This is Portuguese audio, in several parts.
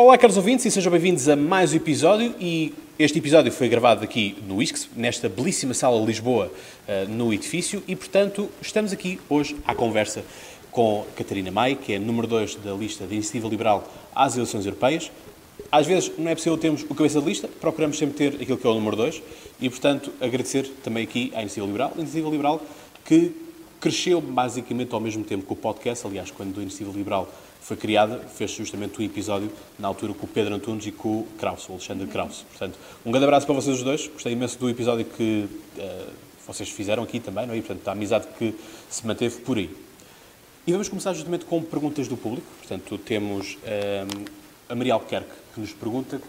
Olá, caros ouvintes, e sejam bem-vindos a mais um episódio. E este episódio foi gravado aqui no ISCS, nesta belíssima sala de Lisboa, eh, no edifício, e portanto estamos aqui hoje à conversa com Catarina Maia, que é número 2 da lista de Iniciativa Liberal às eleições europeias. Às vezes não é possível termos o cabeça de lista, procuramos sempre ter aquilo que é o número 2 e, portanto, agradecer também aqui à Iniciativa Liberal, a Iniciativa Liberal que cresceu basicamente ao mesmo tempo que o podcast, aliás, quando a Iniciativa Liberal foi criada, fez justamente um episódio na altura com o Pedro Antunes e com o Kraus, o Alexandre Kraus. Portanto, um grande abraço para vocês os dois, gostei imenso do episódio que uh, vocês fizeram aqui também, não é? E, portanto, a amizade que se manteve por aí. E vamos começar justamente com perguntas do público. Portanto, temos um, a Maria Albuquerque, que nos pergunta,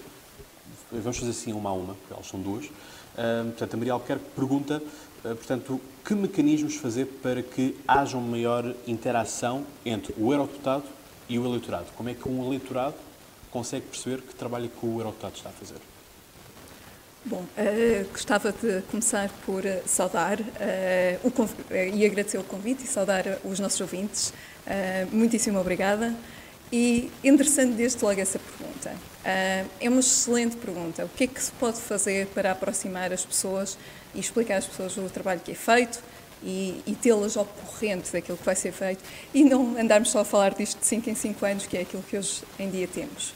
vamos fazer assim uma a uma, porque elas são duas. Um, portanto, a Maria Albuquerque pergunta, portanto, que mecanismos fazer para que haja uma maior interação entre o eurodeputado e o eleitorado? Como é que um eleitorado consegue perceber que trabalho que o eurodeputado está a fazer? Bom, uh, gostava de começar por uh, saudar uh, o, e agradecer o convite e saudar os nossos ouvintes. muitíssimo obrigada. E interessante desde logo essa pergunta. é uma excelente pergunta. O que é que se pode fazer para aproximar as pessoas e explicar às pessoas o trabalho que é feito e, e tê-las ao corrente daquilo que vai ser feito e não andarmos só a falar disto de 5 em 5 anos, que é aquilo que hoje em dia temos.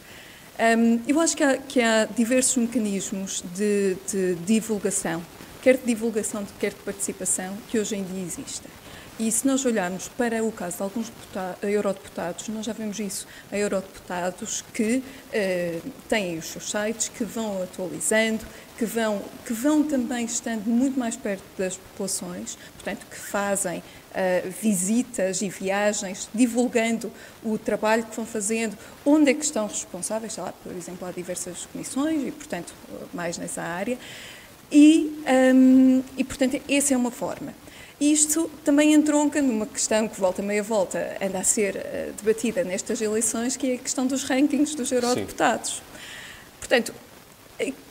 Um, eu acho que há, que há diversos mecanismos de, de, divulgação, quer de divulgação, quer de participação, que hoje em dia existem. E se nós olharmos para o caso de alguns eurodeputados, nós já vemos isso, eurodeputados que uh, têm os seus sites, que vão atualizando, que vão, que vão também estando muito mais perto das populações, portanto, que fazem uh, visitas e viagens, divulgando o trabalho que vão fazendo, onde é que estão responsáveis, sei lá, por exemplo, há diversas comissões e, portanto, mais nessa área. E, um, e portanto, essa é uma forma. Isto também entronca numa questão que volta meia volta anda a ser uh, debatida nestas eleições, que é a questão dos rankings dos eurodeputados. Sim. Portanto,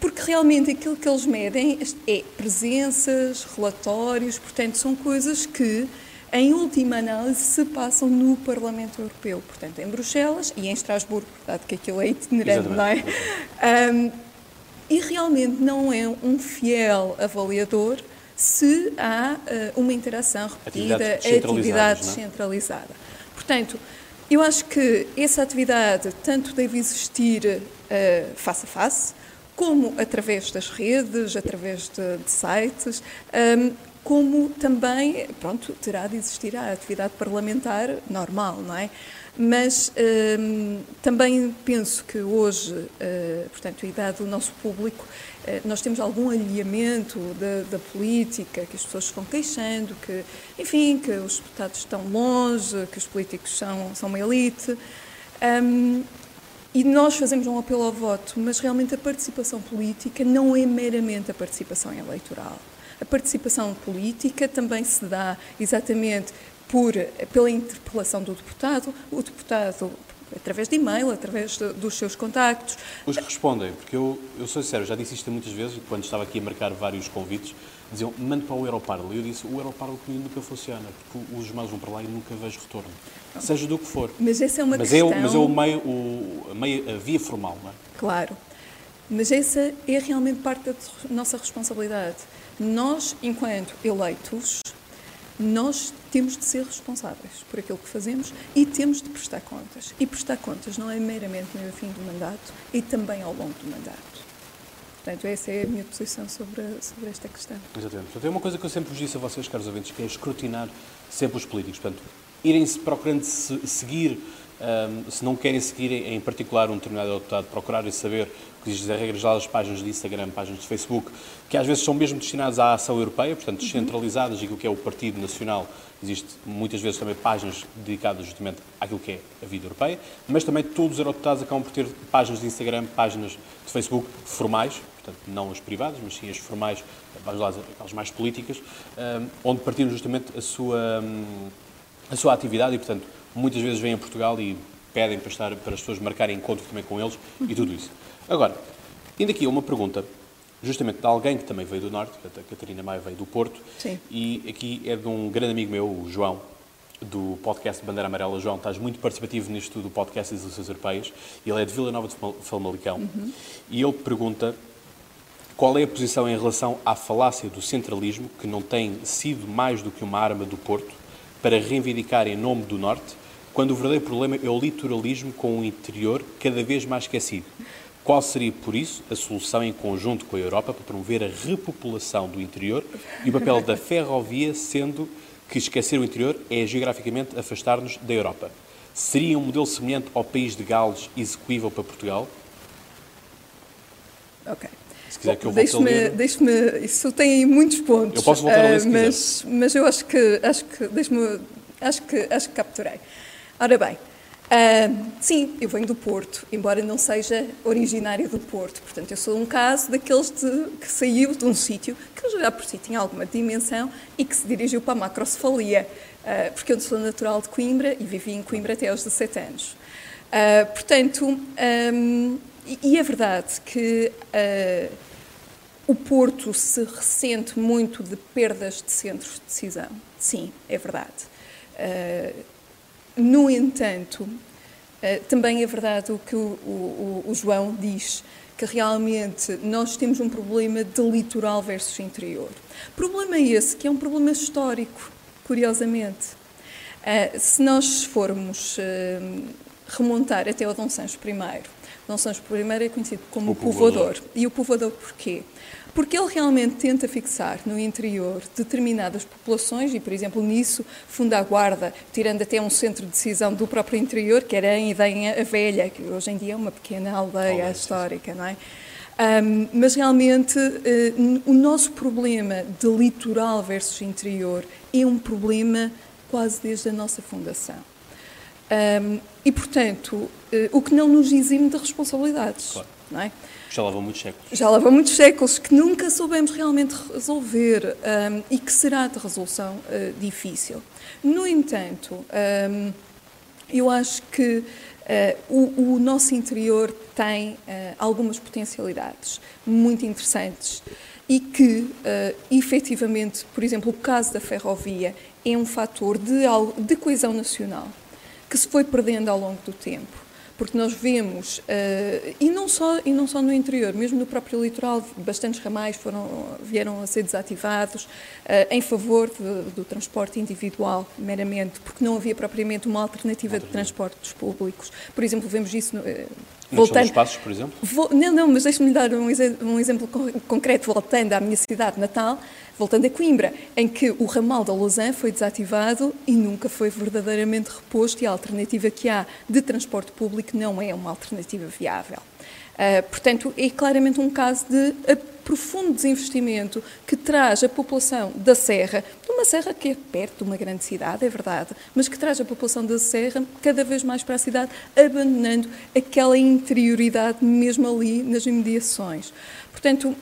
porque realmente aquilo que eles medem é presenças, relatórios, portanto, são coisas que, em última análise, se passam no Parlamento Europeu, portanto, em Bruxelas e em Estrasburgo, dado que aquilo é itinerante, não é? Um, e realmente não é um fiel avaliador se há uh, uma interação repetida, atividade, atividade é? descentralizada. Portanto, eu acho que essa atividade tanto deve existir uh, face a face, como através das redes, através de, de sites, um, como também, pronto, terá de existir a atividade parlamentar normal, não é? Mas um, também penso que hoje, uh, portanto, e dado o nosso público, uh, nós temos algum alinhamento da, da, política, que as pessoas estão queixando, que, enfim, que os deputados estão longe, que os políticos são, são uma elite. Um, e nós fazemos um apelo ao voto, mas realmente a participação política não é meramente a participação eleitoral. A participação política também se dá exatamente por, pela interpelação do deputado, o deputado através de e-mail, através de, dos seus contactos. Os que respondem, porque eu, eu sou sincero, já disse isto muitas vezes, quando estava aqui a marcar vários convites, diziam, mande para o Europarl. E eu disse, o Europarl comigo nunca funciona, porque os maus vão para lá e nunca vejo retorno. Seja do que for. Mas essa é uma mas questão... É, mas é o meio, o, a, meio, a via formal, não é? Claro. Mas essa é realmente parte da nossa responsabilidade. Nós, enquanto eleitos, nós temos de ser responsáveis por aquilo que fazemos e temos de prestar contas. E prestar contas não é meramente no fim do mandato e também ao longo do mandato. Portanto, essa é a minha posição sobre, sobre esta questão. Exatamente. Portanto, é uma coisa que eu sempre vos disse a vocês, caros ouvintes, que é escrutinar sempre os políticos. Portanto, irem-se procurando -se seguir, um, se não querem seguir em particular um determinado deputado, procurarem saber que existe a regra geral das páginas de Instagram, páginas de Facebook, que às vezes são mesmo destinadas à ação europeia, portanto, uhum. descentralizadas, e aquilo que é o Partido Nacional, existe muitas vezes também páginas dedicadas justamente àquilo que é a vida europeia, mas também todos os eurodeputados acabam por ter páginas de Instagram, páginas de Facebook formais, portanto, não as privadas, mas sim as formais, aquelas mais políticas, um, onde partilham justamente a sua, um, a sua atividade e, portanto, muitas vezes vêm a Portugal e pedem para, estar, para as pessoas marcarem encontro também com eles e tudo isso. Agora, indo aqui uma pergunta, justamente de alguém que também veio do Norte, a Catarina Maia veio do Porto, Sim. e aqui é de um grande amigo meu, o João, do podcast Bandeira Amarela. João, estás muito participativo nisto do podcast das eleições europeias. Ele é de Vila Nova de Famalicão. Uhum. E ele pergunta qual é a posição em relação à falácia do centralismo, que não tem sido mais do que uma arma do Porto, para reivindicar em nome do Norte, quando o verdadeiro problema é o litoralismo com o interior cada vez mais esquecido. Qual seria, por isso, a solução em conjunto com a Europa para promover a repopulação do interior e o papel da ferrovia, sendo que esquecer o interior é geograficamente afastar-nos da Europa? Seria um modelo semelhante ao país de Gales execuível para Portugal? Ok. Se quiser que eu volte deixe-me, deixe-me, isso tem aí muitos pontos. Eu posso voltar a ler se uh, mas, mas eu acho que, acho que, deixe-me, acho que, acho que capturei. Ora bem, Uh, sim, eu venho do Porto, embora não seja originária do Porto. Portanto, eu sou um caso daqueles de, que saiu de um sítio que já por si tinha alguma dimensão e que se dirigiu para a macrocefalia, uh, porque eu sou natural de Coimbra e vivi em Coimbra até aos 17 anos. Uh, portanto, um, e, e, é verdade que o Porto se ressente muito de perdas de centros de decisão. Sim, é verdade. No entanto, eh, também é verdade o que o, o, o, João diz, que realmente nós temos um problema de litoral versus interior. Problema esse que é um problema histórico, curiosamente. Eh, se nós formos eh, remontar até o Dom Sancho I, Dom Sancho I é conhecido como o povoador. povoador. E o povoador porquê? porque ele realmente tenta fixar no interior determinadas populações e, por exemplo, nisso funda a Guarda, tirando até um centro de decisão do próprio interior, que era em Idenha a Velha, que hoje em dia é uma pequena aldeia histórica, não é? Um, mas realmente uh, o nosso problema de litoral versus interior é um problema quase desde a nossa fundação. Um, e, portanto, uh, o que não nos exime de responsabilidades. Claro. Não é? Já leva muitos séculos. Já leva muitos séculos que nunca soubemos realmente resolver um, e que será de resolução uh, difícil. No entanto, um, eu acho que uh, o, o, nosso interior tem algumas potencialidades muito interessantes e que, uh, efetivamente, por exemplo, o caso da ferrovia é um fator de, de coesão nacional que se foi perdendo ao longo do tempo porque nós vemos, uh, e, não só, e não só no interior, mesmo no próprio litoral, bastantes ramais foram, vieram a ser desativados uh, em favor de, do transporte individual, meramente, porque não havia propriamente uma alternativa de transportes públicos. Por exemplo, vemos isso no, voltando, passos, por exemplo? Vou, não, não, mas deixe-me dar um, um, exemplo concreto, voltando à minha cidade natal, voltando a Coimbra, em que o ramal da Lausanne foi desativado e nunca foi verdadeiramente reposto e a alternativa que há de transporte público não é uma alternativa viável. Uh, portanto, é claramente um caso de profundo desinvestimento que traz a população da Serra, de uma serra que é perto de uma grande cidade, é verdade, mas que traz a população da Serra cada vez mais para a cidade, abandonando aquela interioridade mesmo ali nas imediações. Portanto,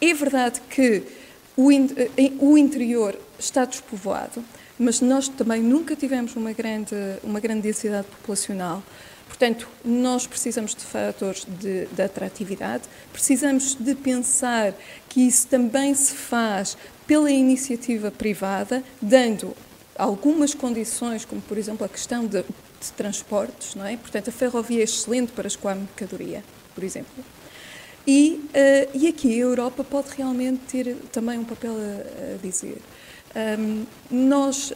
é verdade que o, eh, interior está despovoado, mas nós também nunca tivemos uma grande, uma grande densidade populacional. Portanto, nós precisamos de fatores de, de, atratividade, precisamos de pensar que isso também se faz pela iniciativa privada, dando algumas condições, como por exemplo a questão de, de transportes, não é? Portanto, a ferrovia é excelente para escoar mercadoria, por exemplo. E, uh, e aqui a Europa pode realmente ter também um papel a, a dizer. Um, nós, uh,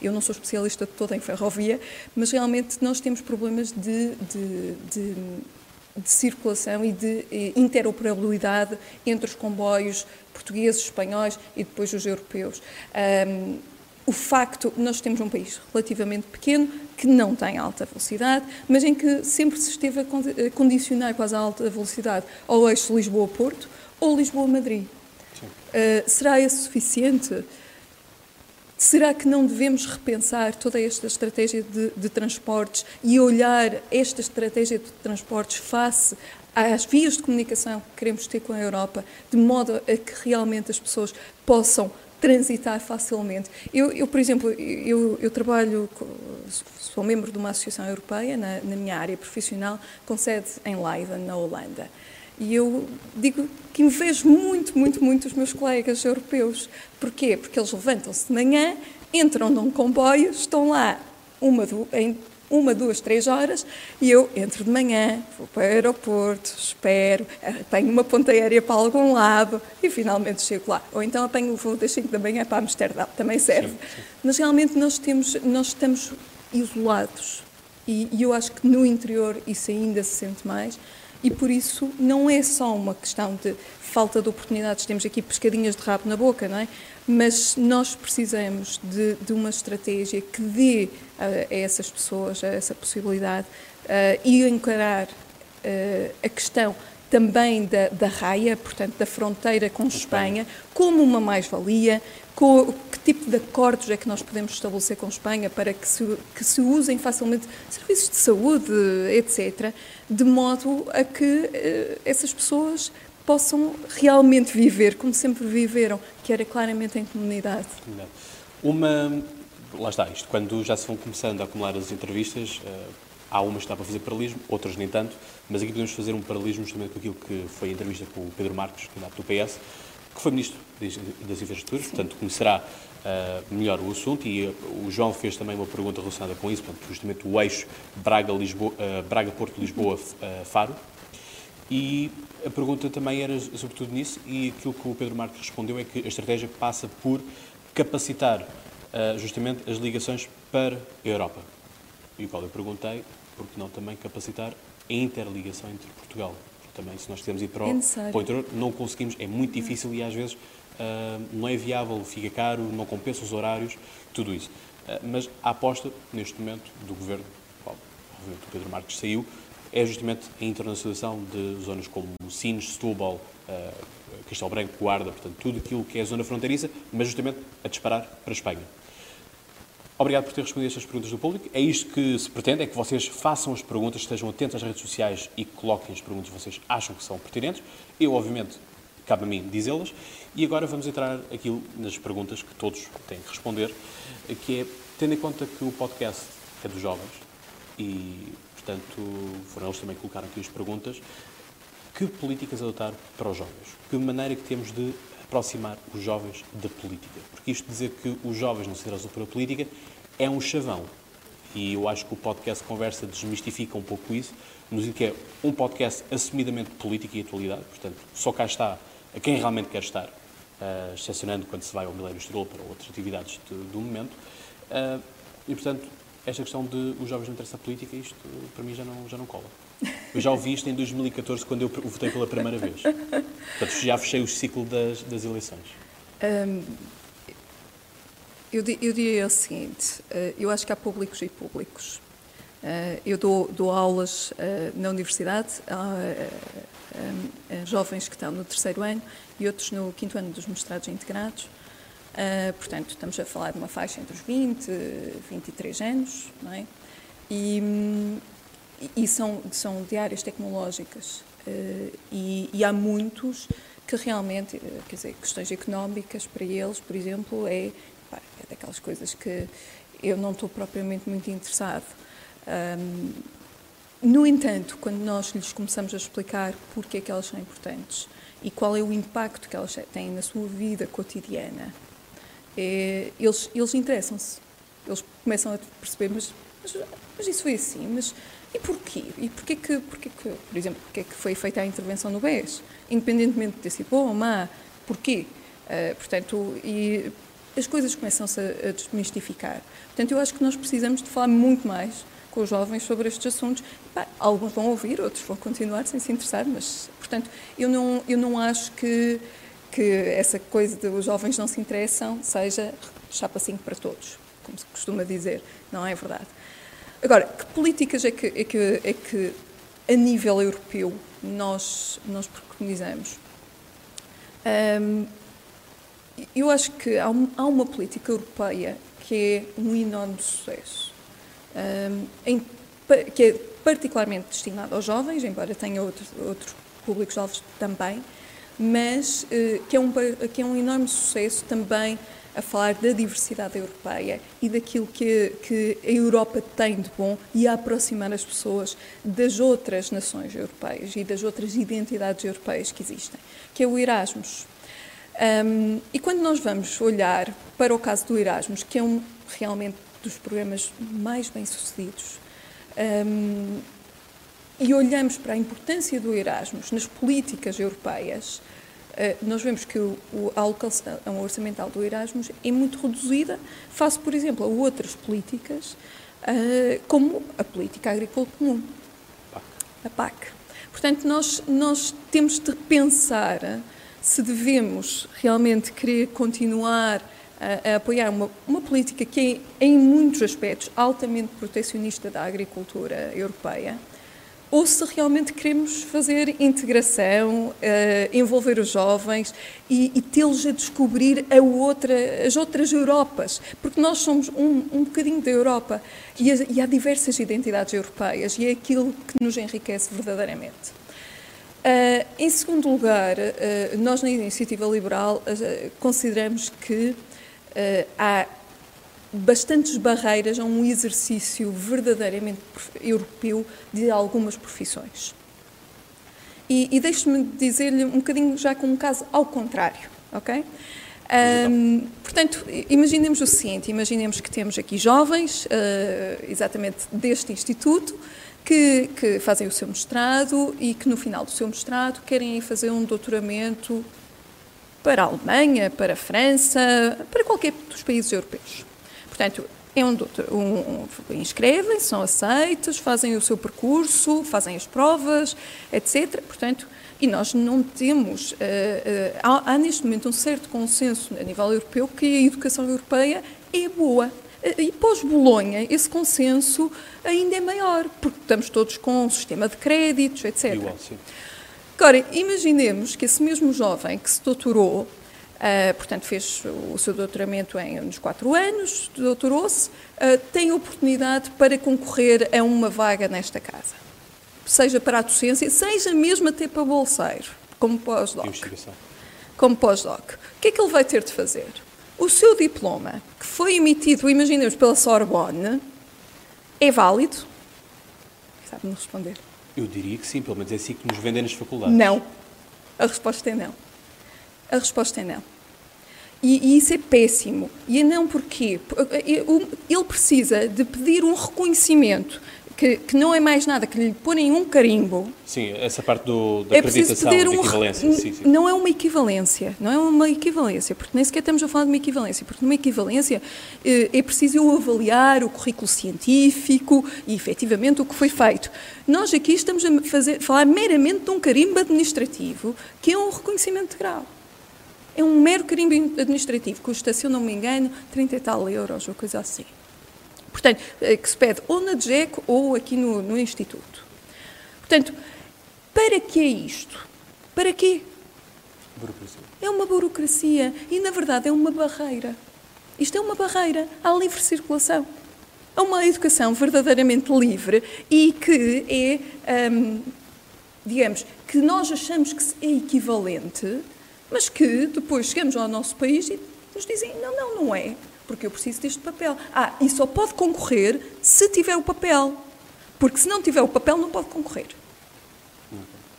eu não sou especialista toda em ferrovia, mas realmente nós temos problemas de, de, de, de circulação e de eh, interoperabilidade entre os comboios portugueses, espanhóis e depois os europeus. Um, o facto, nós temos um país relativamente pequeno, que não tem alta velocidade, mas em que sempre se esteve a condicionar quase a alta velocidade ao eixo Lisboa-Porto ou Lisboa-Madrid. Uh, será esse suficiente? Será que não devemos repensar toda esta estratégia de, de, transportes e olhar esta estratégia de transportes face às vias de comunicação que queremos ter com a Europa, de modo a que realmente as pessoas possam transitar facilmente? Eu, eu por exemplo, eu, eu, trabalho, sou membro de uma associação europeia na, na minha área profissional, com sede em Leiden, na Holanda. E eu digo que invejo muito, muito, muito os meus colegas europeus. Porquê? Porque eles levantam-se de manhã, entram num comboio, estão lá uma, em uma, duas, três horas e eu entro de manhã, vou para o aeroporto, espero, apanho uma ponta aérea para algum lado e finalmente chego lá. Ou então apanho o voo das 5 da manhã para Amsterdão, também serve. Sim, sim. Mas realmente nós, temos, nós estamos isolados e, e eu acho que no interior isso ainda se sente mais e por isso não é só uma questão de falta de oportunidades, temos aqui pescadinhas de rabo na boca, não é? Mas nós precisamos de, de uma estratégia que dê a, a, essas pessoas essa possibilidade uh, e encarar uh, a questão também da, da raia, portanto, da fronteira com Espanha, como uma mais-valia, que tipo de acordos é que nós podemos estabelecer com Espanha para que se, que se usem facilmente serviços de saúde, etc., de modo a que uh, essas pessoas possam realmente viver como sempre viveram, que era claramente em comunidade. Uma, lá está isto, quando já se vão começando a acumular as entrevistas, uh, há umas que dá para fazer paralelismo, outras nem tanto, mas aqui podemos fazer um paralelismo justamente com aquilo que foi a entrevista com o Pedro Marques, candidato do PS, que foi Ministro das Infraestruturas, portanto conhecerá uh, melhor o assunto e uh, o João fez também uma pergunta relacionada com isso, portanto, justamente o eixo Braga-Porto-Lisboa-Faro, uh, Braga, e a pergunta também era sobretudo nisso, e aquilo que o Pedro Marques respondeu é que a estratégia passa por capacitar uh, justamente as ligações para a Europa. E o qual eu perguntei, por que não também capacitar a interligação entre Portugal? Também, se nós quisermos ir para o, é para o interior, não conseguimos, é muito difícil e às vezes uh, não é viável, fica caro, não compensa os horários, tudo isso. Uh, mas a aposta, neste momento, do Governo, obviamente o Pedro Marques saiu, é justamente a internacionalização de zonas como Sines, Setúbal, uh, Castelo Branco, Guarda, portanto, tudo aquilo que é a zona fronteiriça, mas justamente a disparar para a Espanha. Obrigado por ter respondido estas perguntas do público. É isto que se pretende, é que vocês façam as perguntas, estejam atentos às redes sociais e coloquem as perguntas que vocês acham que são pertinentes. Eu, obviamente, cabe a mim dizê-las. E agora vamos entrar aqui nas perguntas que todos têm que responder, que é, tendo em conta que o podcast é dos jovens e Portanto, foram eles também que colocaram aqui as perguntas. Que políticas adotar para os jovens? Que maneira que temos de aproximar os jovens da política? Porque isto dizer que os jovens não se interessam pela política é um chavão. E eu acho que o podcast Conversa desmistifica um pouco isso, no sentido que é um podcast assumidamente político e atualidade, portanto, só cá está a quem realmente quer estar, uh, excepcionando quando se vai ao Milênio Estrela para outras atividades de, do momento. Uh, e, portanto, esta questão de os jovens não interessam a política, isto para mim já não, já não cola. Eu já ouvi isto em 2014, quando eu votei pela primeira vez. Portanto, já fechei o ciclo das, das eleições. Um, eu, eu diria o seguinte: uh, eu acho que há públicos e públicos. Uh, eu dou, dou aulas uh, na universidade a, jovens que estão no terceiro ano e outros no quinto ano dos mestrados integrados. Portanto, estamos a falar de uma faixa entre os 20 e 23 anos, não é? E, e são, são de áreas tecnológicas. Uh, e, e, há muitos que realmente, uh, quer dizer, questões económicas para eles, por exemplo, é, pá, é daquelas coisas que eu não estou propriamente muito interessado. Um, no entanto, quando nós lhes começamos a explicar porque é que elas são importantes e qual é o impacto que elas têm na sua vida cotidiana, é, eles, eles interessam-se. Eles começam a perceber, mas, mas, mas, isso foi assim, mas e porquê? E porquê que, porquê que, por exemplo, porquê que foi feita a intervenção no BES? Independentemente de ter sido bom ou má, porquê? Uh, portanto, e as coisas começam-se a, a desmistificar. Portanto, eu acho que nós precisamos de falar muito mais com os jovens sobre estes assuntos. Bah, alguns vão ouvir, outros vão continuar sem se interessar, mas, portanto, eu não, eu não acho que que essa coisa de os jovens não se interessam seja chapa 5 para todos, como se costuma dizer. Não é verdade. Agora, que políticas é que, é que, é que a nível europeu nós, nós preconizamos? Eu acho que há, há, uma política europeia que é um enorme sucesso, em, que é particularmente destinada aos jovens, embora tenha outros, outros públicos jovens também, mas eh, que é, um, que é um enorme sucesso também a falar da diversidade europeia e daquilo que, que a Europa tem de bom e a aproximar as pessoas das outras nações europeias e das outras identidades europeias que existem, que é o Erasmus. Um, e quando nós vamos olhar para o caso do Erasmus, que é um realmente dos programas mais bem-sucedidos, um, e olhamos para a importância do Erasmus nas políticas europeias, nós vemos que o, a alocação orçamental do Erasmus é muito reduzida face, por exemplo, a outras políticas, uh, como a política agrícola comum, a PAC. Portanto, nós, nós temos de pensar se devemos realmente querer continuar a, a apoiar uma, uma, política que é, em muitos aspectos, altamente protecionista da agricultura europeia, ou se realmente queremos fazer integração, uh, envolver os jovens e, e tê-los a descobrir a outra, as outras Europas, porque nós somos um, um bocadinho da Europa e, e há diversas identidades europeias e é aquilo que nos enriquece verdadeiramente. Uh, em segundo lugar, uh, nós na Iniciativa Liberal uh, consideramos que há bastantes barreiras a um exercício verdadeiramente europeu de algumas profissões. E, e deixe-me dizer-lhe um bocadinho já com um caso ao contrário, ok? Um, portanto, imaginemos o seguinte: imaginemos que temos aqui jovens, exatamente deste instituto, que, que, fazem o seu mestrado e que no final do seu mestrado querem fazer um doutoramento para a Alemanha, para a França, para qualquer dos países europeus. Portanto, é um, um, um inscrevem, são aceitos, fazem o seu percurso, fazem as provas, etc. Portanto, e nós não temos, uh, uh, há, há neste momento um certo consenso a nível europeu que a educação europeia é boa e pós-Bolonha, esse consenso ainda é maior, porque estamos todos com um sistema de créditos, etc. Igual, sim. Agora, imaginemos que esse mesmo jovem que se doutorou, uh, portanto, fez o seu doutoramento em, nos quatro anos, doutorou-se, uh, tem oportunidade para concorrer a uma vaga nesta casa. Seja para a docência, seja mesmo até para bolseiro, como pós-doc. Como pós-doc. O que é que ele vai ter de fazer? O seu diploma, que foi emitido, imaginemos, pela Sorbonne, é válido? Sabe-me responder? Eu diria que sim, pelo menos é assim que nos vendem nas faculdades. Não. A resposta é não. A resposta é não. E, e, isso é péssimo. E é não porquê? Ele precisa de pedir um reconhecimento que, que, não é mais nada que lhe porem um carimbo. Sim, essa parte do, da é acreditação, da um, equivalência. Sim, sim. Não é uma equivalência, não é uma equivalência, porque nem sequer estamos a falar de uma equivalência, porque numa equivalência eh, é preciso eu avaliar o currículo científico e efetivamente o que foi feito. Nós aqui estamos a fazer, falar meramente de um carimbo administrativo, que é um reconhecimento de grau. É um mero carimbo administrativo, custa, se eu não me engano, 30 e tal euros ou coisa assim. Portanto, eh, que se pede ou na DGEC ou aqui no, no Instituto. Portanto, para que é isto? Para quê? Burocracia. É uma burocracia e, na verdade, é uma barreira. Isto é uma barreira à livre circulação. É uma educação verdadeiramente livre e que é, hum, digamos, que nós achamos que é equivalente, mas que depois chegamos ao nosso país e nos dizem: não, não, não é porque eu preciso deste papel. Ah, e só pode concorrer se tiver o papel, porque se não tiver o papel não pode concorrer.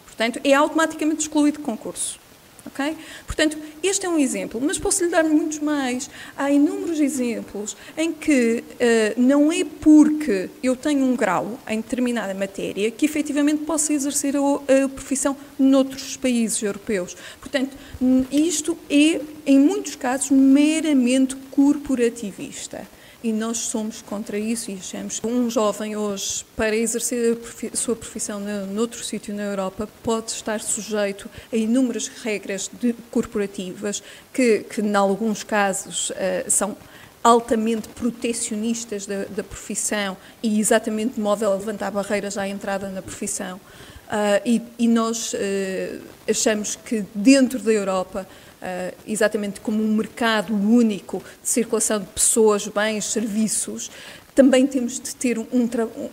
Portanto, é automaticamente excluído de concurso. Okay? Portanto, este é um exemplo, mas posso lhe dar muitos mais. Há inúmeros exemplos em que uh, não é porque eu tenho um grau em determinada matéria que efetivamente posso exercer a, a profissão noutros países europeus. Portanto, isto é, em muitos casos, meramente corporativista e nós somos contra isso e achamos que um jovem hoje, para exercer a sua profissão noutro sítio na Europa, pode estar sujeito a inúmeras regras de, corporativas que, que, em alguns casos, uh, são altamente protecionistas da, da, profissão e exatamente de modo a levantar barreiras à entrada na profissão. Uh, e, e, nós uh, achamos que dentro da Europa Uh, exatamente como um mercado único de circulação de pessoas, bens, serviços, também temos de ter um,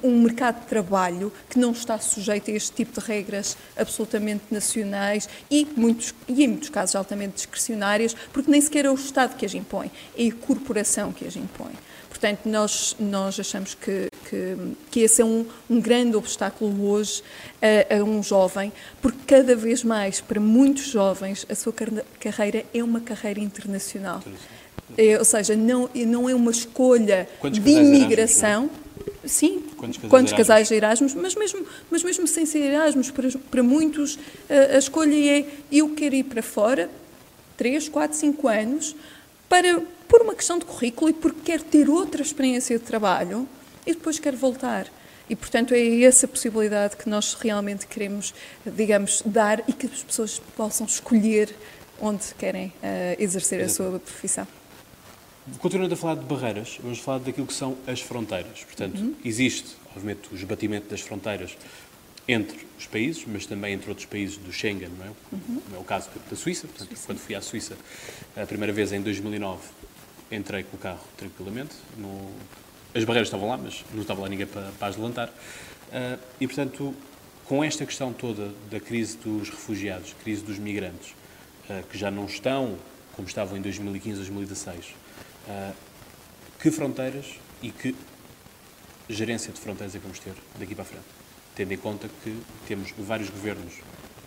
um, mercado de trabalho que não está sujeito a este tipo de regras absolutamente nacionais e, muitos, e em muitos casos altamente discricionárias, porque nem sequer é o Estado que as impõe, é a corporação que as impõe. Portanto, nós, nós achamos que, que, que esse é um, um grande obstáculo hoje a, a, um jovem, porque cada vez mais, para muitos jovens, a sua carreira é uma carreira internacional. É, ou seja, não, não é uma escolha Quantos de imigração. Sim, quantos casais, quantos casais de Erasmus, mas mesmo, mas mesmo sem ser Erasmus, para, para muitos a, a escolha é eu quero ir para fora, 3, 4, 5 anos, para, por uma questão de currículo e porque quero ter outra experiência de trabalho e depois quero voltar. E, portanto, é essa possibilidade que nós realmente queremos, digamos, dar e que as pessoas possam escolher onde querem uh, exercer a sua profissão. Continuando a falar de barreiras, vamos falar daquilo que são as fronteiras. Portanto, uhum. existe, obviamente, o esbatimento das fronteiras entre os países, mas também entre outros países do Schengen, não é? Uhum. é o caso da Suíça. Portanto, Suíça. quando fui à Suíça a primeira vez em 2009, entrei com o carro tranquilamente. No... As barreiras estavam lá, mas não estava lá ninguém para, para as levantar. Uh, e, portanto, com esta questão toda da crise dos refugiados, crise dos migrantes, uh, que já não estão como estavam em 2015, 2016, uh, que fronteiras e que gerência de fronteiras é que vamos ter daqui para a frente? Tendo em conta que temos vários governos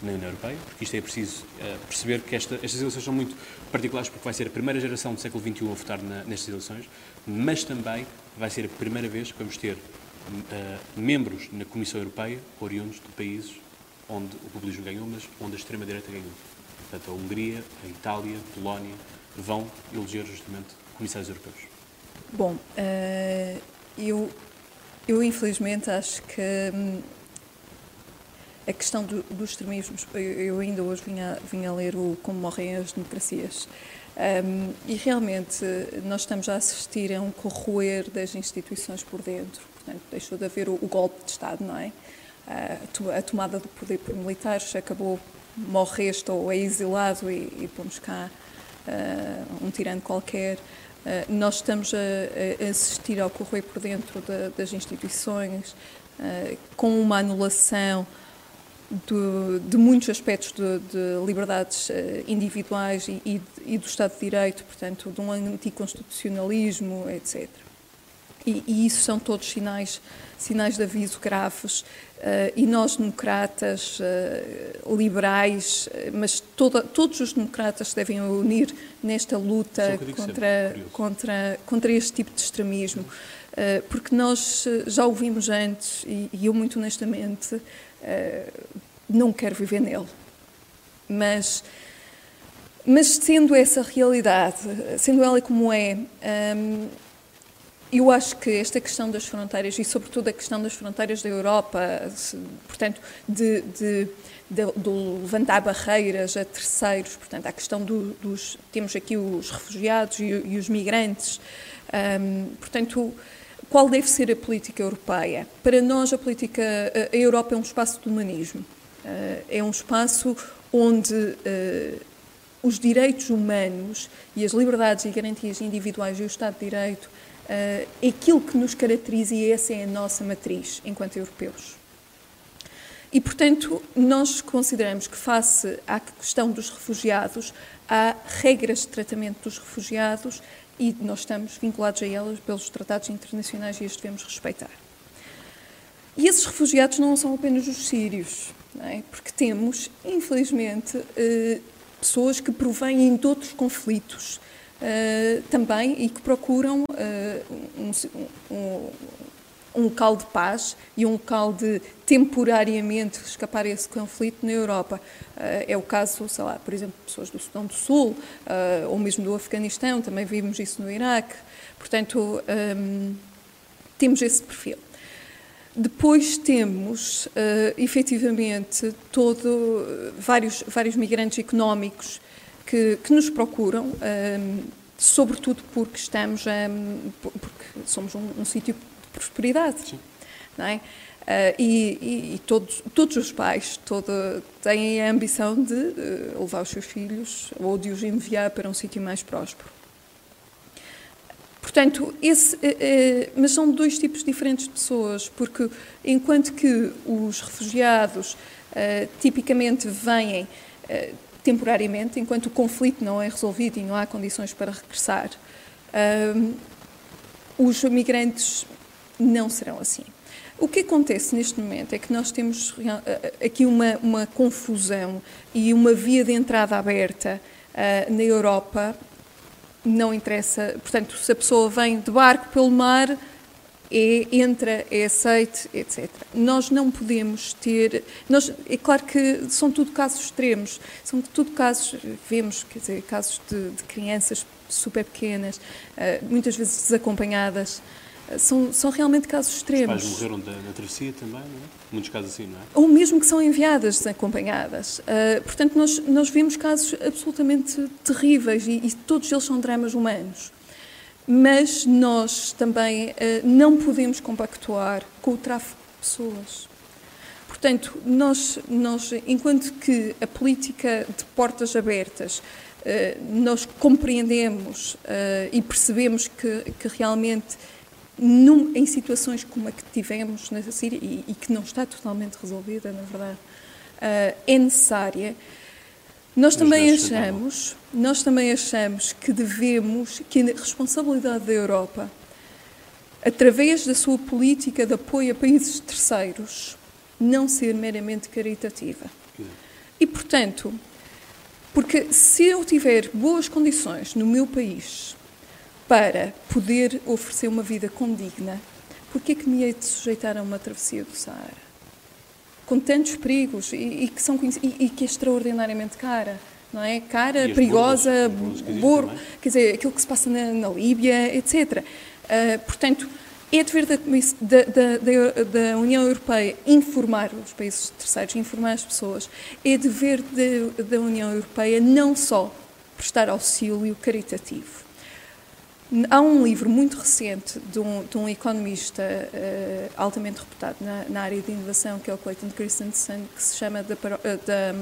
na União Europeia, porque isto é preciso uh, perceber que esta, estas eleições são muito particulares, porque vai ser a primeira geração do século XXI a votar na, nestas eleições, mas também vai ser a primeira vez que vamos ter uh, membros na Comissão Europeia oriundos de países onde o populismo ganhou, mas onde a extrema-direita ganhou. Portanto, a Hungria, a Itália, a Polónia vão eleger justamente comissários europeus. Bom, uh, eu, eu infelizmente acho que hum, a questão do, dos extremismos, eu ainda hoje vinha a ler o Como Morrem as Democracias, um, e realmente nós estamos a assistir a um corroer das instituições por dentro. Portanto, deixou de haver o, o golpe de Estado, não é? Uh, a tomada do poder por militares acabou, morre este ou é exilado e, e pomos cá uh, um tirano qualquer. Uh, nós estamos a, a, assistir ao correr por dentro das instituições, com uma anulação de, de muitos aspectos de, de liberdades uh, individuais e, e, e, do Estado de Direito, portanto, de um anticonstitucionalismo, etc. E, e isso são todos sinais, sinais de aviso graves. Uh, e nós, democratas, uh, liberais, mas toda, todos os democratas se devem unir nesta luta contra, contra, contra este tipo de extremismo. porque nós já ouvimos antes, e, eu, muito honestamente, não quero viver nele. Mas, mas sendo essa realidade, sendo ela como é, um, eu acho que esta questão das fronteiras, e sobretudo a questão das fronteiras da Europa, portanto, de, de, de, de levantar barreiras a terceiros, portanto, a questão do, dos. Temos aqui os refugiados e, e os migrantes, um, portanto qual deve ser a política europeia? Para nós, a política, a Europa é um espaço de humanismo. Eh, é um espaço onde eh, os direitos humanos e as liberdades e garantias individuais e o Estado de Direito é aquilo que nos caracteriza e essa é a nossa matriz enquanto europeus. E, portanto, nós consideramos que, face à questão dos refugiados, há regras de tratamento dos refugiados e nós estamos vinculados a elas pelos tratados internacionais e as devemos respeitar. E esses refugiados não são apenas os sírios, é? porque temos, infelizmente, eh, pessoas que provêm de outros conflitos eh, também e que procuram eh, um, um, um local de paz e um local de temporariamente escapar a esse conflito na Europa. Uh, é o caso, sei lá, por exemplo, pessoas do Sudão do Sul uh, ou mesmo do Afeganistão, também vimos isso no Iraque. Portanto, um, ehm, temos esse perfil. Depois temos, uh, efetivamente, todo, vários, vários migrantes económicos que, que nos procuram, um, ehm, sobretudo porque estamos, porque somos um, um sítio prosperidade. Sim. Não é? Uh, e, e, e, todos, todos os pais todo, têm a ambição de uh, levar os seus filhos ou de os enviar para um sítio mais próspero. Portanto, esse, uh, mas são dois tipos diferentes de pessoas, porque enquanto que os refugiados tipicamente vêm temporariamente, enquanto o conflito não é resolvido e não há condições para regressar, os migrantes não serão assim. O que acontece neste momento é que nós temos aqui uma, uma confusão e uma via de entrada aberta uh, na Europa. Não interessa, portanto, se a pessoa vem de barco pelo mar, é, entra, é aceite, etc. Nós não podemos ter. Nós, é claro que são tudo casos extremos, são tudo casos, vemos, quer dizer, casos de, de crianças super pequenas, muitas vezes desacompanhadas são, são realmente casos extremos. Os pais morreram da, na travessia também, não é? Muitos casos assim, não é? Ou mesmo que são enviadas desacompanhadas. Uh, portanto, nós, nós vemos casos absolutamente terríveis e, e, todos eles são dramas humanos. Mas nós também uh, não podemos compactuar com o tráfico de pessoas. Portanto, nós, nós, enquanto que a política de portas abertas uh, nós compreendemos e percebemos que, que realmente num, em situações como a que tivemos na Síria e, e, que não está totalmente resolvida, na verdade, uh, é necessária. Nós também achamos, nós também achamos que devemos, que a responsabilidade da Europa, através da sua política de apoio a países terceiros, não ser meramente caritativa. E, portanto, porque se eu tiver boas condições no meu país para poder oferecer uma vida condigna, porquê é que me hei de sujeitar a uma travessia do Saara? Com tantos perigos e, e que, são, e, e, que é extraordinariamente cara, não é? Cara, perigosa, burro, quer dizer, aquilo que se passa na, na Líbia, etc. Uh, ah, portanto, é dever da, da, da, da, União Europeia informar os países terceiros, informar as pessoas. É dever da União Europeia não só prestar auxílio caritativo, Há um livro muito recente de um, de um economista uh, altamente reputado na, na, área de inovação, que é o Clayton Christensen, que se chama The, uh, the,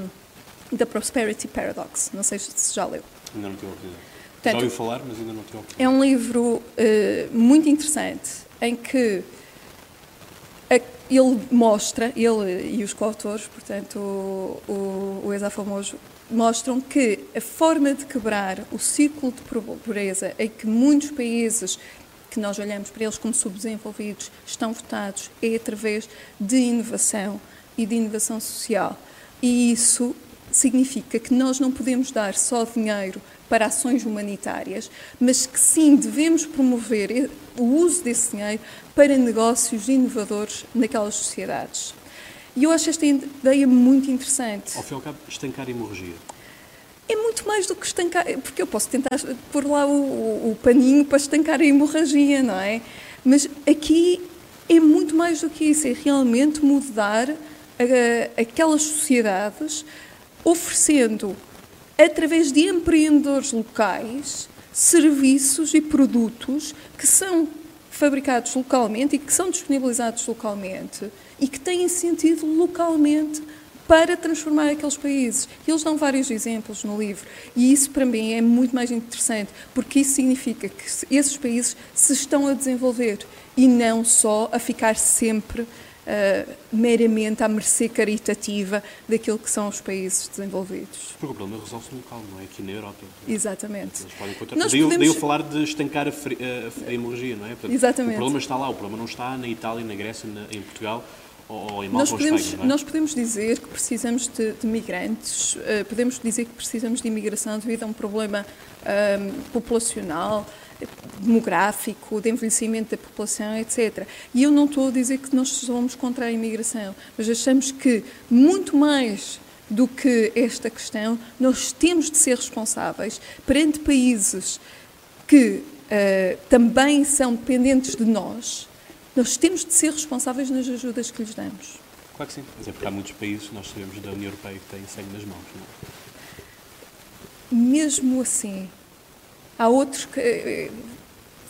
the Prosperity Paradox. Não sei se já leu. Ainda não tive oportunidade. já ouvi falar, mas ainda não tive oportunidade. É um livro uh, muito interessante em que ele mostra, ele e os coautores, portanto, o, o, o mostram que a forma de quebrar o círculo de pobreza em que muitos países que nós olhamos para eles como subdesenvolvidos estão votados é através de inovação e de inovação social. E isso significa que nós não podemos dar só dinheiro para ações humanitárias, mas que sim devemos promover o uso desse dinheiro para negócios inovadores naquelas sociedades. E eu acho esta ideia muito interessante. Ao fim e ao cabo, estancar a hemorragia. É muito mais do que estancar, porque eu posso tentar pôr lá o, o, o paninho para estancar a hemorragia, não é? Mas aqui é muito mais do que isso, é realmente mudar a, aquelas sociedades oferecendo, através de empreendedores locais, serviços e produtos que são fabricados localmente e que são disponibilizados localmente e que têm sentido localmente para transformar aqueles países. Eles dão vários exemplos no livro e isso para mim é muito mais interessante porque isso significa que esses países se estão a desenvolver e não só a ficar sempre uh, meramente à mercê caritativa daquilo que são os países desenvolvidos. Porque o problema resolve-se local, não é? Aqui na Europa. Exatamente. Eles podem encontrar... Nós daí, podemos... daí eu falar de estancar a, a, a hemorragia, não é? Portanto, Exatamente. O problema está lá, o problema não está na Itália, na Grécia, na, em Portugal ou, em nós podemos, é? nós podemos dizer que precisamos de, de migrantes, uh, podemos dizer que precisamos de imigração devido a um problema um, populacional, demográfico, de envelhecimento da população, etc. E eu não estou a dizer que nós somos contra a imigração, mas achamos que muito mais do que esta questão, nós temos de ser responsáveis perante países que uh, também são dependentes de nós, nós temos de ser responsáveis nas ajudas que lhes damos. Claro que sim, mas é porque há muitos países, nós sabemos, da União Europeia que têm sangue nas mãos, não é? Mesmo assim, Há outros que eh,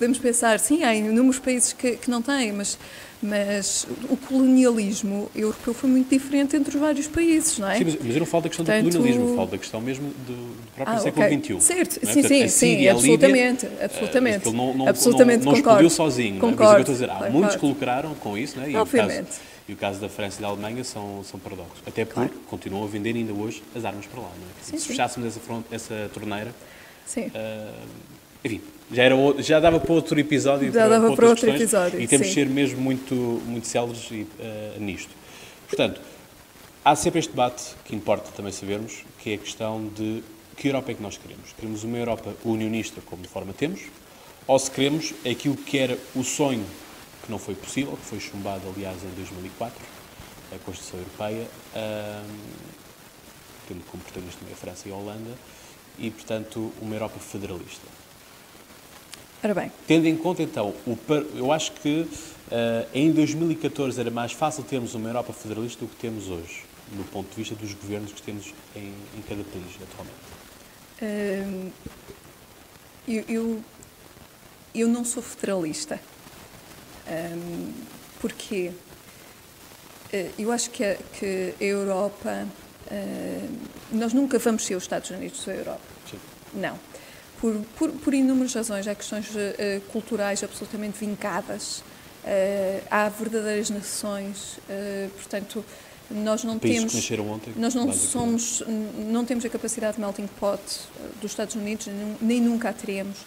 podemos pensar, sim, há inúmeros países que, que não têm, mas, mas o colonialismo europeu foi muito diferente entre os vários países, não é? Sim, mas, mas eu não falo da questão Portanto... do colonialismo, falo da questão mesmo do, do próprio ah, século okay. XXI. Certo, é? sim, Portanto, sim, sim, absolutamente, Líbia, absolutamente. Uh, não, não, absolutamente não, não sozinho, concordo, não é? mas eu estou a dizer, há claro, muitos que lucraram com isso, não é? E Obviamente. O caso, e o caso da França e da Alemanha são, são paradoxos. Até porque claro. continuam a vender ainda hoje as armas para lá, não é? Sim, Se fechássemos essa, front, essa torneira, sim. Uh, enfim, Já, era, já dava para outro episódio. Já para, dava para, para outro questões, episódio. E temos sim. de ser mesmo muito, muito céleres uh, nisto. Portanto, há sempre este debate que importa também sabermos, que é a questão de que Europa é que nós queremos. Queremos uma Europa unionista, como de forma temos, ou se queremos aquilo que era o sonho que não foi possível, que foi chumbado, aliás, em 2004, a Constituição Europeia, tendo como protagonista também a França e a Holanda, e, portanto, uma Europa federalista. Ora bem. Tendo em conta, então, o, eu acho que uh, em 2014 era mais fácil termos uma Europa federalista do que temos hoje, no ponto de vista dos governos que temos em, em cada país atualmente. Uh, eu, eu, eu, não sou federalista. Um, porque uh, eu acho que a, que a Europa. nós nunca vamos ser os Estados Unidos da Europa. Sim. Não por, por, por inúmeras razões. Há questões uh, culturais absolutamente vincadas, uh, há verdadeiras nações, uh, portanto, nós não Países temos. Que ontem, nós não somos, não temos a capacidade de melting pot dos Estados Unidos, nem nunca a teremos.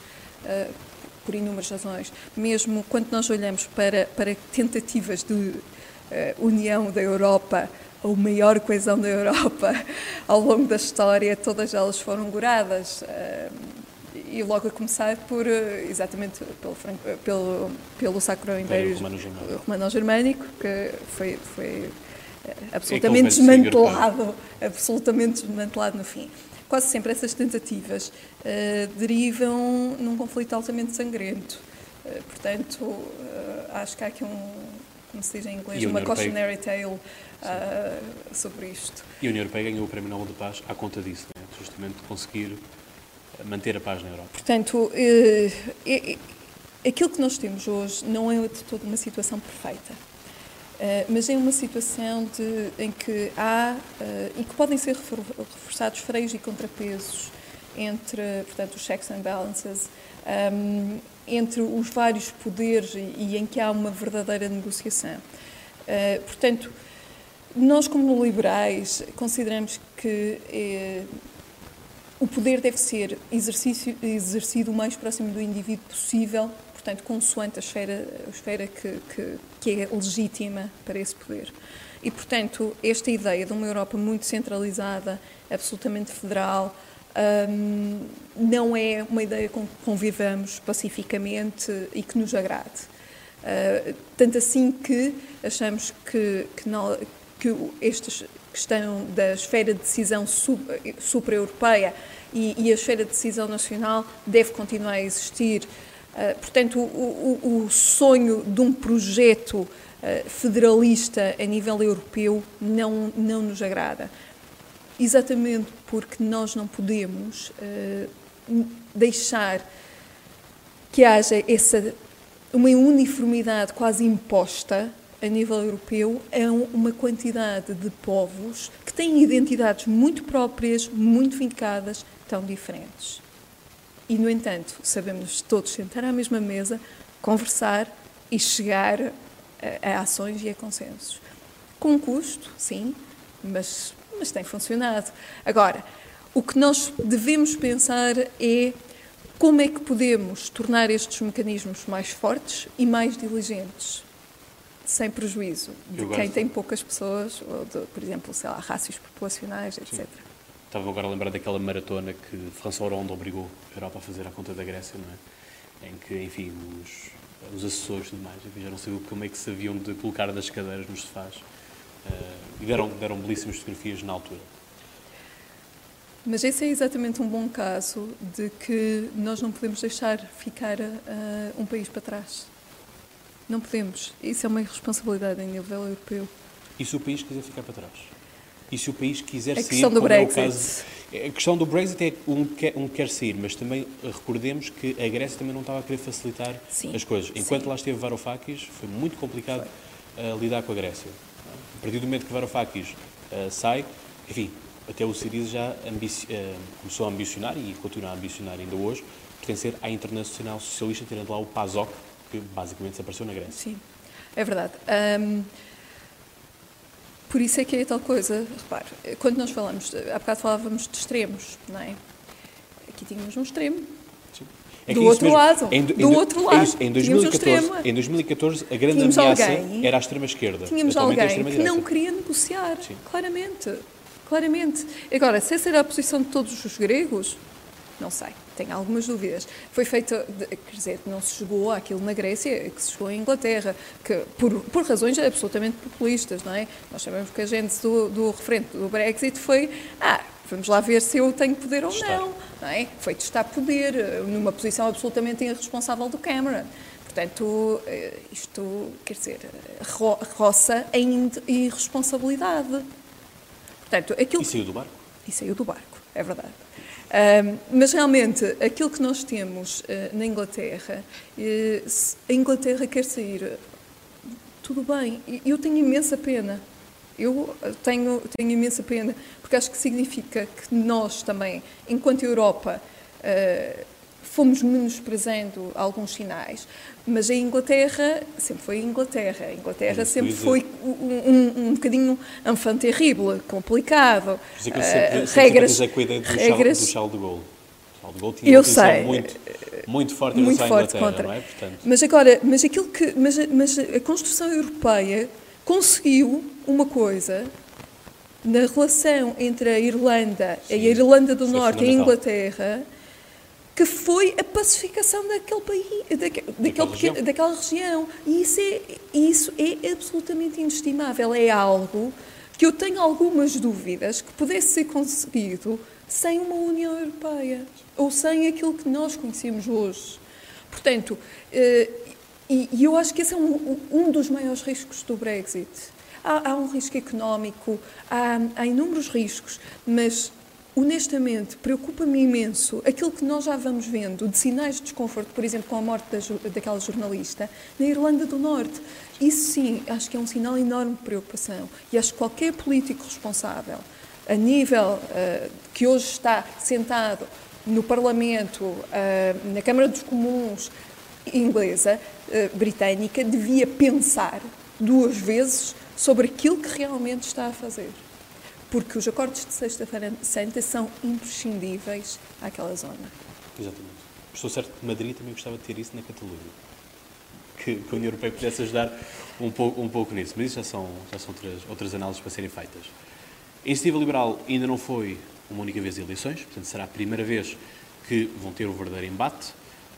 por inúmeras razões. Mesmo quando nós olhamos para, para tentativas de união da Europa a maior coesão da Europa ao longo da história, todas elas foram goradas e logo a começar por, eh, exatamente, pelo, eh, pelo, pelo Sacro Império Romano-Germânico, que foi, foi eh, absolutamente é desmantelado, absolutamente desmantelado no fim. Quase sempre essas tentativas uh, derivam num conflito altamente sangrento. Uh, portanto, uh, acho que há aqui um, como se diz em inglês, uma cautionary tale sobre isto. E a União Europeia ganhou o Prémio Nobel de Paz à conta disso, né? justamente conseguir manter a paz na Europa? Portanto, eh, eh, aquilo que nós temos hoje não é de toda uma situação perfeita. Uh, mas é uma situação de, em que há uh, e que podem ser reforçados freios e contrapesos entre, portanto, os checks and balances, um, entre os vários poderes e, em que há uma verdadeira negociação. Portanto, nós como liberais consideramos que o poder deve ser exercido o mais próximo do indivíduo possível, portanto, consoante a esfera, a esfera que, que, que é legítima para esse poder. E, portanto, esta ideia de uma Europa muito centralizada, absolutamente federal, um, não é uma ideia com que convivamos pacificamente e que nos agrade. Uh, tanto assim que achamos que, que, não, que estes questão da esfera de decisão supra-europeia e, e, a esfera de decisão nacional deve continuar a existir. Uh, portanto, o, o, o, sonho de um projeto uh, federalista a nível europeu não, não nos agrada. Exatamente porque nós não podemos uh, deixar que haja essa uma uniformidade quase imposta a nível europeu é uma quantidade de povos que têm identidades muito próprias, muito vincadas, tão diferentes. E, no entanto, sabemos todos sentar à mesma mesa, conversar e chegar a, a ações e a consensos. Com custo, sim, mas, mas tem funcionado. Agora, o que nós devemos pensar é como é que podemos tornar estes mecanismos mais fortes e mais diligentes sem prejuízo de quem tem poucas pessoas, ou de, por exemplo, sei lá, rácios populacionais, etc. Sim. Estava agora a lembrar daquela maratona que François Hollande obrigou a Europa a fazer à conta da Grécia, não é? Em que, enfim, os, os assessores e tudo mais, já não sabiam como é que se haviam de colocar nas cadeiras, nos sofás, uh, e deram, deram belíssimas fotografias na altura. Mas esse é exatamente um bom caso de que nós não podemos deixar ficar uh, um país para trás. Não podemos. Isso é uma irresponsabilidade em nível europeu. E se o país quiser ficar para trás? E se o país quiser a sair, questão do Brexit. É o caso, a questão do Brexit é um quer, um quer sair, mas também recordemos que a Grécia também não estava a querer facilitar Sim. as coisas. Enquanto Sim. lá esteve Varoufakis, foi muito complicado uh, lidar com a Grécia. A partir do momento que Varoufakis uh, sai, enfim, até o Siriza já uh, começou a ambicionar e continua a ambicionar ainda hoje, pertencer à Internacional Socialista, tendo lá o PASOK, que basicamente desapareceu na Grécia. Sim, é verdade. Um, por isso é que é tal coisa, repare, quando nós falamos, há bocado falávamos de extremos, não é? Aqui tínhamos um extremo. É do outro mesmo. lado. Em, do em, outro é lado. isso. Em Tínhamos um 2014, extremo. em 2014 a grande Tínhamos ameaça alguém- era a extrema-esquerda. Tínhamos é alguém que não queria negociar, Sim. claramente. Claramente. Agora, se essa era a posição de todos os gregos, não sei, tenho algumas dúvidas. Foi feita, quer dizer, não se chegou àquilo na Grécia que se chegou em Inglaterra, que por, por razões absolutamente populistas, não é? Nós sabemos que a gente do, do referente do Brexit foi, ah, vamos lá ver se eu tenho poder ou Testar. não, não é? Foi testar poder, eh, numa posição absolutamente irresponsável do Cameron. Portanto, eh, isto, quer dizer, ro- roça em irresponsabilidade. Portanto, aquilo E saiu do barco. e saiu do barco, é verdade. Ahm, mas realmente, aquilo que nós temos eh, na Inglaterra, se a Inglaterra quer sair, eh, tudo bem, eu tenho imensa pena. Eu tenho, tenho imensa pena, porque acho que significa que nós também, enquanto Europa, eh, fomos menosprezando alguns sinais. Mas a Inglaterra sempre foi a Inglaterra. A Inglaterra É sempre foi um, um, um bocadinho enfant terrible, complicado. Por isso é que eu Eh, sempre, sempre regras, simpatizei com a ideia do, regras, do Charles de Gaulle. O Gaulle tinha Eu sei. muito, muito forte muito forte contra. é? Portanto, Mas agora, mas aquilo que, mas, mas a construção europeia conseguiu uma coisa na relação entre a Irlanda e a Sim, Irlanda do é Norte e a. Inglaterra, que foi a pacificação daquele país, daque- daquele região. pequeno- daquela região. E isso é, isso é absolutamente inestimável. É algo que eu tenho algumas dúvidas que pudesse ser conseguido sem uma União Europeia ou sem aquilo que nós conhecemos hoje. Portanto, eh, e, e eu acho que esse é um, um dos maiores riscos do Brexit. Há, há um risco económico, há, há inúmeros riscos, mas honestamente preocupa-me imenso aquilo que nós já vamos vendo de sinais de desconforto, por exemplo, com a morte da, daquela jornalista na Irlanda do Norte. Isso sim, acho que é um sinal enorme de preocupação. E acho que qualquer político responsável, a nível eh, que hoje está sentado no Parlamento, eh, na Câmara dos Comuns inglesa, eh, britânica, devia pensar duas vezes sobre aquilo que realmente está a fazer. Porque os acordos de Sexta-feira Santa são imprescindíveis àquela zona. exatamente. Estou certo que Madrid também gostava de ter isso na Catalunha. Que, que a União Europeia pudesse ajudar um pouco, um pouco nisso. Mas isso já são, já são outras, outras análises para serem feitas. A Iniciativa Liberal ainda não foi uma única vez eleições, portanto será a primeira vez que vão ter o verdadeiro embate.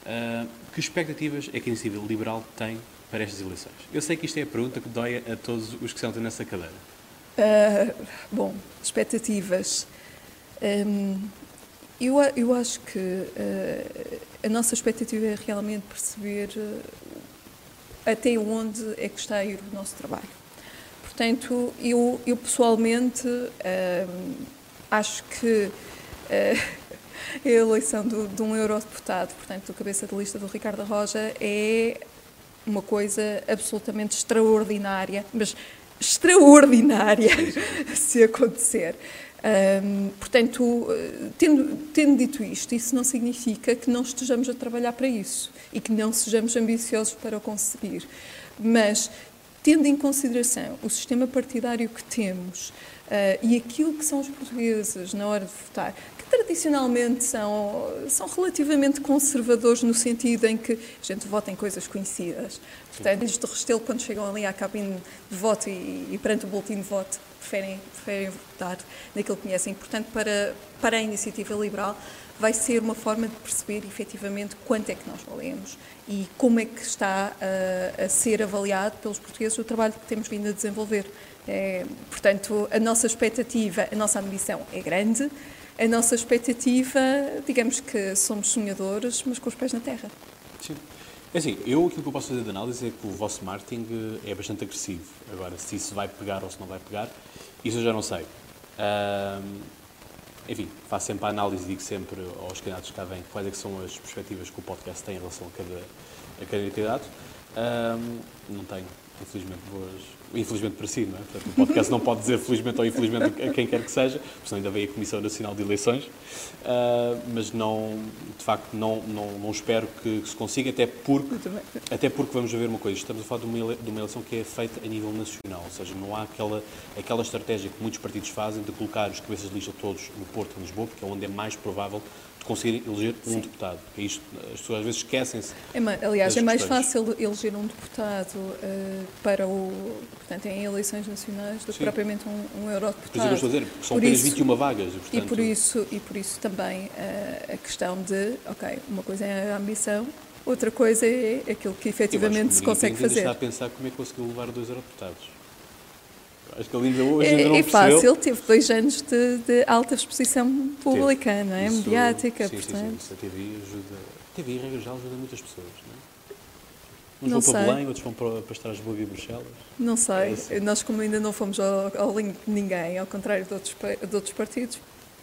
Ah, que expectativas é que a Iniciativa Liberal tem para estas eleições? Eu sei que isto é a pergunta que dói a todos os que sentam nessa cadeira. Ah, bom, expectativas. Hum, eu, eu acho que ah, a nossa expectativa é realmente perceber ah, até onde é que está a ir o nosso trabalho. Portanto, eu, eu pessoalmente hum, acho que ah, a eleição do- de um eurodeputado, portanto, do cabeça de lista do Ricardo Roja, é uma coisa absolutamente extraordinária, mas extraordinária se acontecer. Hum, portanto, eh, tendo, tendo dito isto, isso não significa que não estejamos a trabalhar para isso e que não sejamos ambiciosos para o conseguir. Mas, tendo em consideração o sistema partidário que temos eh, e aquilo que são os portugueses na hora de votar, tradicionalmente são, são relativamente conservadores no sentido em que a gente vota em coisas conhecidas. Portanto, eles de Restelo, quando chegam ali à cabine de voto e, e perante o boletim de voto, preferem, preferem votar naquilo que conhecem. Portanto, para, para a iniciativa liberal, vai ser uma forma de perceber efetivamente quanto é que nós valemos e como é que está a, a ser avaliado pelos portugueses o trabalho que temos vindo a desenvolver. É, portanto, a nossa expectativa, a nossa ambição é grande, a nossa expectativa, digamos que somos sonhadores, mas com os pés na terra. Sim. É assim, eu aquilo que eu posso fazer de análise é que o vosso marketing eh, é bastante agressivo. Agora, se isso vai pegar ou se não vai pegar, isso eu já não sei. Enfim, faço sempre a análise e digo sempre aos candidatos que cá vêm quais é que são as perspectivas que o podcast tem em relação a cada, a cada candidato. Não tenho, infelizmente, boas... Infelizmente para si, não é? Portanto, o podcast não pode dizer felizmente ou infelizmente a quem quer que seja, porque senão ainda vem a Comissão Nacional de Eleições. Ah, mas não, de facto, não, não, não espero que, que se consiga, até porque até porque vamos ver uma coisa, estamos a falar de uma, ele- de uma eleição que é feita a nível nacional, ou seja, não há aquela, aquela estratégia que muitos partidos fazem de colocar os cabeças de lista todos no Porto e Lisboa, porque é onde é mais provável conseguir eleger um deputado. É isto, as pessoas às vezes esquecem-se. É, aliás, é mais fácil eleger um deputado uh, para o, portanto, em eleições nacionais do que propriamente um, um eurodeputado. Por isso eu dizer, são por apenas isso, 21 vagas. E, portanto... e, por isso, e por isso também uh, a questão de, ok, uma coisa é a ambição, outra coisa é aquilo que efetivamente que se consegue fazer. está a pensar como é que conseguiu levar dois eurodeputados. Acho que hoje ainda não é, é fácil, teve dois anos de, de alta exposição pública, teve. não é? Isso, Mediática, sim, portanto. Sim, sim, isso a TV ajuda. A TV, em regra geral, ajuda muitas pessoas, não é? Uns não vão para Belém, outros vão para, para Estrasburgo e Bruxelas. Não sei. É assim. Nós, como ainda não fomos ao, ao link de ninguém, ao contrário de outros, de outros partidos,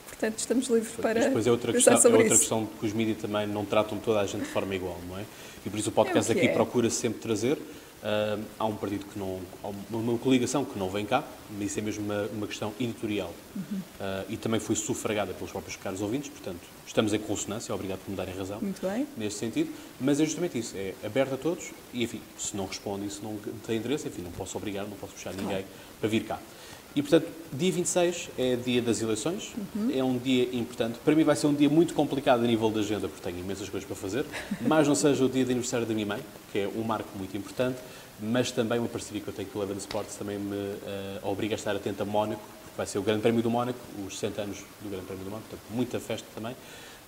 portanto, estamos livres para. Mas depois é outra, questão, é outra questão que os mídias também não tratam toda a gente de forma igual, não é? E por isso o podcast é o aqui é. procura sempre trazer Uh, há um partido que não. Há uma coligação que não vem cá, mas isso é mesmo uma, uma questão editorial. Uhum. Uh, e também foi sufragada pelos próprios caros ouvintes, portanto, estamos em consonância, obrigado por me darem razão. Muito bem. Neste sentido. Mas é justamente isso, é aberto a todos e, enfim, se não respondem, se não têm interesse, enfim, não posso obrigar, não posso puxar ninguém para vir cá. E, portanto, dia 26 é dia das eleições, uhum. é um dia importante. Para mim vai ser um dia muito complicado a nível de agenda, porque tenho imensas coisas para fazer, mas não seja o dia de aniversário da minha mãe, que é um marco muito importante, mas também uma parceria que eu tenho com o Eleven Sports também me uh, obriga a estar atento a Mónaco, porque vai ser o Grande Prémio do Mónaco, os 60 anos do Grande Prémio do Mónaco, portanto, muita festa também.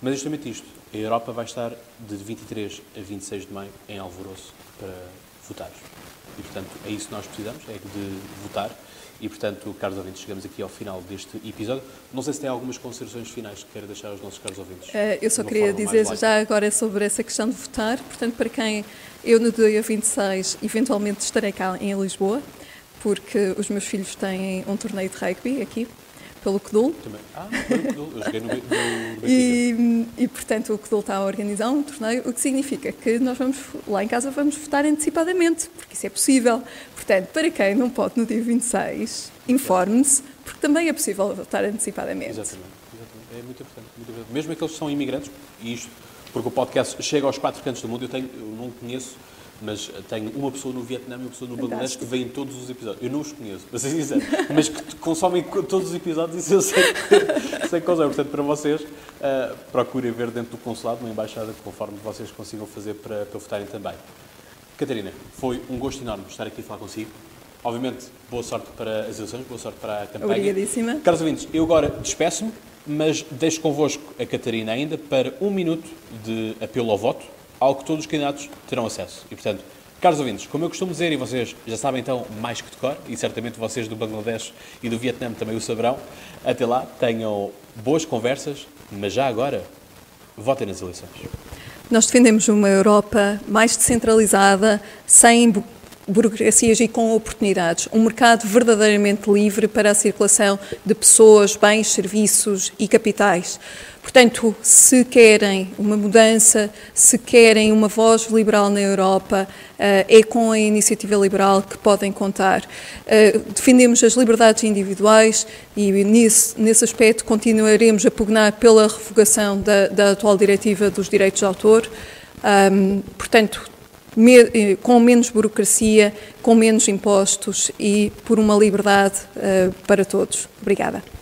Mas é justamente isto, a Europa vai estar de 23 a 26 de maio em Alvoroço para votar. E, portanto, é isso que nós precisamos, é de votar. E, portanto, caros ouvintes, chegamos aqui ao final deste episódio. Não sei se tem algumas considerações finais que queira deixar aos nossos caros ouvintes. Uh, eu só queria dizer já agora sobre essa questão de votar. Portanto, para quem eu no dia 26 eventualmente estarei cá em Lisboa, porque os meus filhos têm um torneio de rugby aqui pelo CDUL. Também. Ah, pelo CDUL. Eu joguei no, no e, e, portanto, o CDUL está a organizar um torneio, o que significa que nós vamos, lá em casa, vamos votar antecipadamente, porque isso é possível. Portanto, para quem não pode no dia 26, informe-se, porque também é possível votar antecipadamente. Exatamente. Exatamente. É muito importante, muito importante. Mesmo aqueles que são imigrantes, e isto, porque o podcast chega aos quatro cantos do mundo, eu, tenho, eu não conheço mas tenho uma pessoa no Vietnã e uma pessoa no Bangladesh que vem em todos os episódios. Eu não os conheço, para ser sincero, mas que consomem todos os episódios e isso eu sei que, sei que consomem. Portanto, para vocês, uh, procurem ver dentro do consulado, uma embaixada, conforme vocês consigam fazer para, para votarem também. Catarina, foi um gosto enorme estar aqui a falar consigo. Obviamente, boa sorte para as eleições, boa sorte para a campanha. Obrigadíssima. Caros ouvintes, eu agora despeço-me, mas deixo convosco a Catarina ainda para um minuto de apelo ao voto ao que todos os candidatos terão acesso. E, portanto, caros ouvintes, como eu costumo dizer, e vocês já sabem então mais que de cor, e certamente vocês do Bangladesh e do Vietnã também o saberão, até lá tenham boas conversas, mas já agora, votem nas eleições. Nós defendemos uma Europa mais descentralizada, sem burocracias e com oportunidades. Um mercado verdadeiramente livre para a circulação de pessoas, bens, serviços e capitais. Portanto, se querem uma mudança, se querem uma voz liberal na Europa, eh, é com a iniciativa liberal que podem contar. Eh, defendemos as liberdades individuais e, nesse, nesse aspecto, continuaremos a pugnar pela revogação da, da atual diretiva dos direitos de autor. Portanto, eh, com menos burocracia, com menos impostos e por uma liberdade para todos. Obrigada.